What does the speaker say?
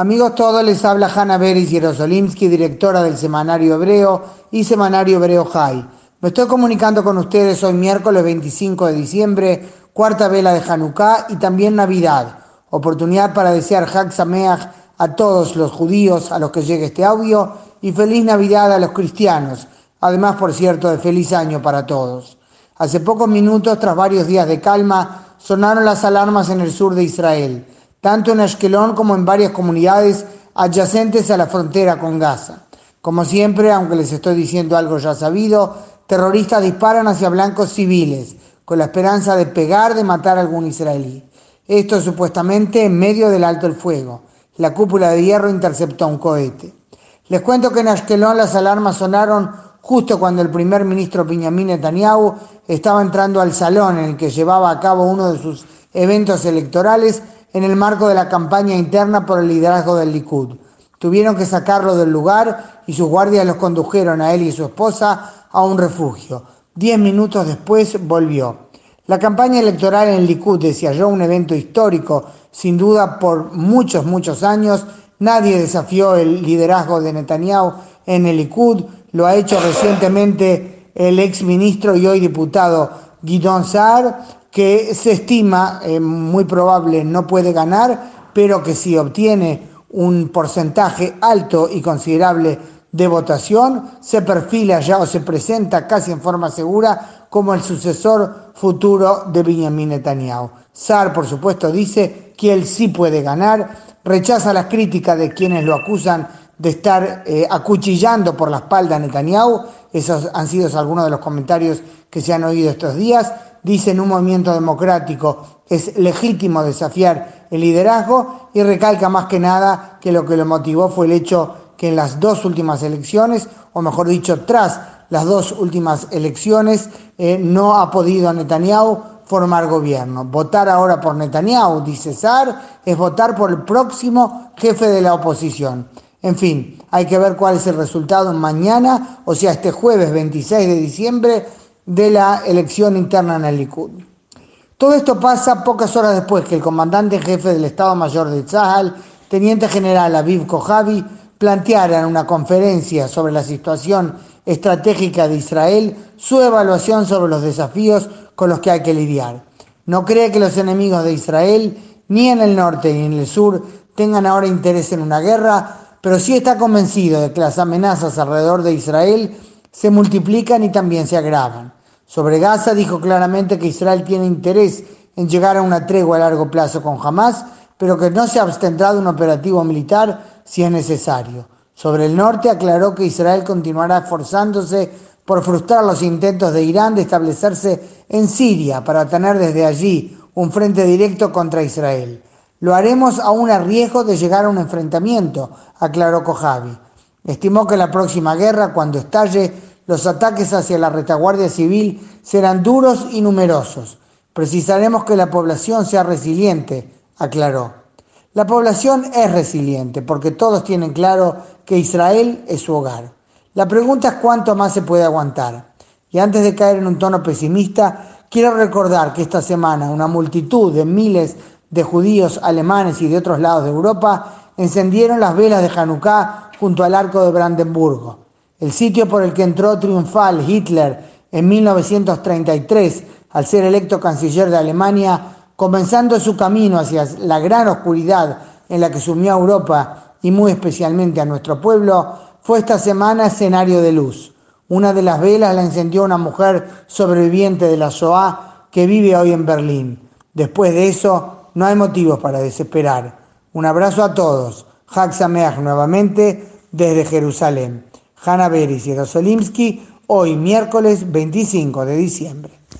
Amigos todos, les habla Hanna Beris Jerosolimsky, directora del Semanario Hebreo y Semanario Hebreo High. Me estoy comunicando con ustedes hoy miércoles 25 de diciembre, cuarta vela de Hanukkah y también Navidad. Oportunidad para desear Hag Sameach a todos los judíos a los que llegue este audio y feliz Navidad a los cristianos. Además, por cierto, de feliz año para todos. Hace pocos minutos, tras varios días de calma, sonaron las alarmas en el sur de Israel tanto en Ashkelon como en varias comunidades adyacentes a la frontera con Gaza. Como siempre, aunque les estoy diciendo algo ya sabido, terroristas disparan hacia blancos civiles con la esperanza de pegar, de matar a algún israelí. Esto supuestamente en medio del alto el fuego. La cúpula de hierro interceptó un cohete. Les cuento que en Ashkelon las alarmas sonaron justo cuando el primer ministro Benjamin Netanyahu estaba entrando al salón en el que llevaba a cabo uno de sus eventos electorales en el marco de la campaña interna por el liderazgo del Likud. Tuvieron que sacarlo del lugar y sus guardias los condujeron a él y su esposa a un refugio. Diez minutos después volvió. La campaña electoral en Likud yo un evento histórico, sin duda por muchos, muchos años. Nadie desafió el liderazgo de Netanyahu en el Likud. Lo ha hecho recientemente el ex ministro y hoy diputado Guidon Saar que se estima eh, muy probable no puede ganar, pero que si obtiene un porcentaje alto y considerable de votación, se perfila ya o se presenta casi en forma segura como el sucesor futuro de Benjamin Netanyahu. Sar, por supuesto, dice que él sí puede ganar, rechaza las críticas de quienes lo acusan de estar eh, acuchillando por la espalda a Netanyahu. Esos han sido algunos de los comentarios que se han oído estos días dice en un movimiento democrático es legítimo desafiar el liderazgo y recalca más que nada que lo que lo motivó fue el hecho que en las dos últimas elecciones, o mejor dicho, tras las dos últimas elecciones, eh, no ha podido Netanyahu formar gobierno. Votar ahora por Netanyahu, dice Sar, es votar por el próximo jefe de la oposición. En fin, hay que ver cuál es el resultado mañana, o sea, este jueves 26 de diciembre, de la elección interna en el Likud. Todo esto pasa pocas horas después que el comandante jefe del Estado Mayor de Tzahal, teniente general Aviv Kojavi, planteara en una conferencia sobre la situación estratégica de Israel su evaluación sobre los desafíos con los que hay que lidiar. No cree que los enemigos de Israel, ni en el norte ni en el sur, tengan ahora interés en una guerra, pero sí está convencido de que las amenazas alrededor de Israel se multiplican y también se agravan. Sobre Gaza dijo claramente que Israel tiene interés en llegar a una tregua a largo plazo con Hamas, pero que no se abstendrá de un operativo militar si es necesario. Sobre el norte aclaró que Israel continuará esforzándose por frustrar los intentos de Irán de establecerse en Siria para tener desde allí un frente directo contra Israel. Lo haremos aún a riesgo de llegar a un enfrentamiento, aclaró Kojavi. Estimó que la próxima guerra, cuando estalle, los ataques hacia la retaguardia civil serán duros y numerosos. Precisaremos que la población sea resiliente, aclaró. La población es resiliente porque todos tienen claro que Israel es su hogar. La pregunta es cuánto más se puede aguantar. Y antes de caer en un tono pesimista, quiero recordar que esta semana una multitud de miles de judíos alemanes y de otros lados de Europa encendieron las velas de Hanukkah junto al arco de Brandenburgo el sitio por el que entró triunfal Hitler en 1933 al ser electo canciller de Alemania, comenzando su camino hacia la gran oscuridad en la que sumió a Europa y muy especialmente a nuestro pueblo, fue esta semana escenario de luz. Una de las velas la encendió una mujer sobreviviente de la Shoah que vive hoy en Berlín. Después de eso, no hay motivos para desesperar. Un abrazo a todos. Hag nuevamente desde Jerusalén. Hanna y Rosolimsky, hoy miércoles 25 de diciembre.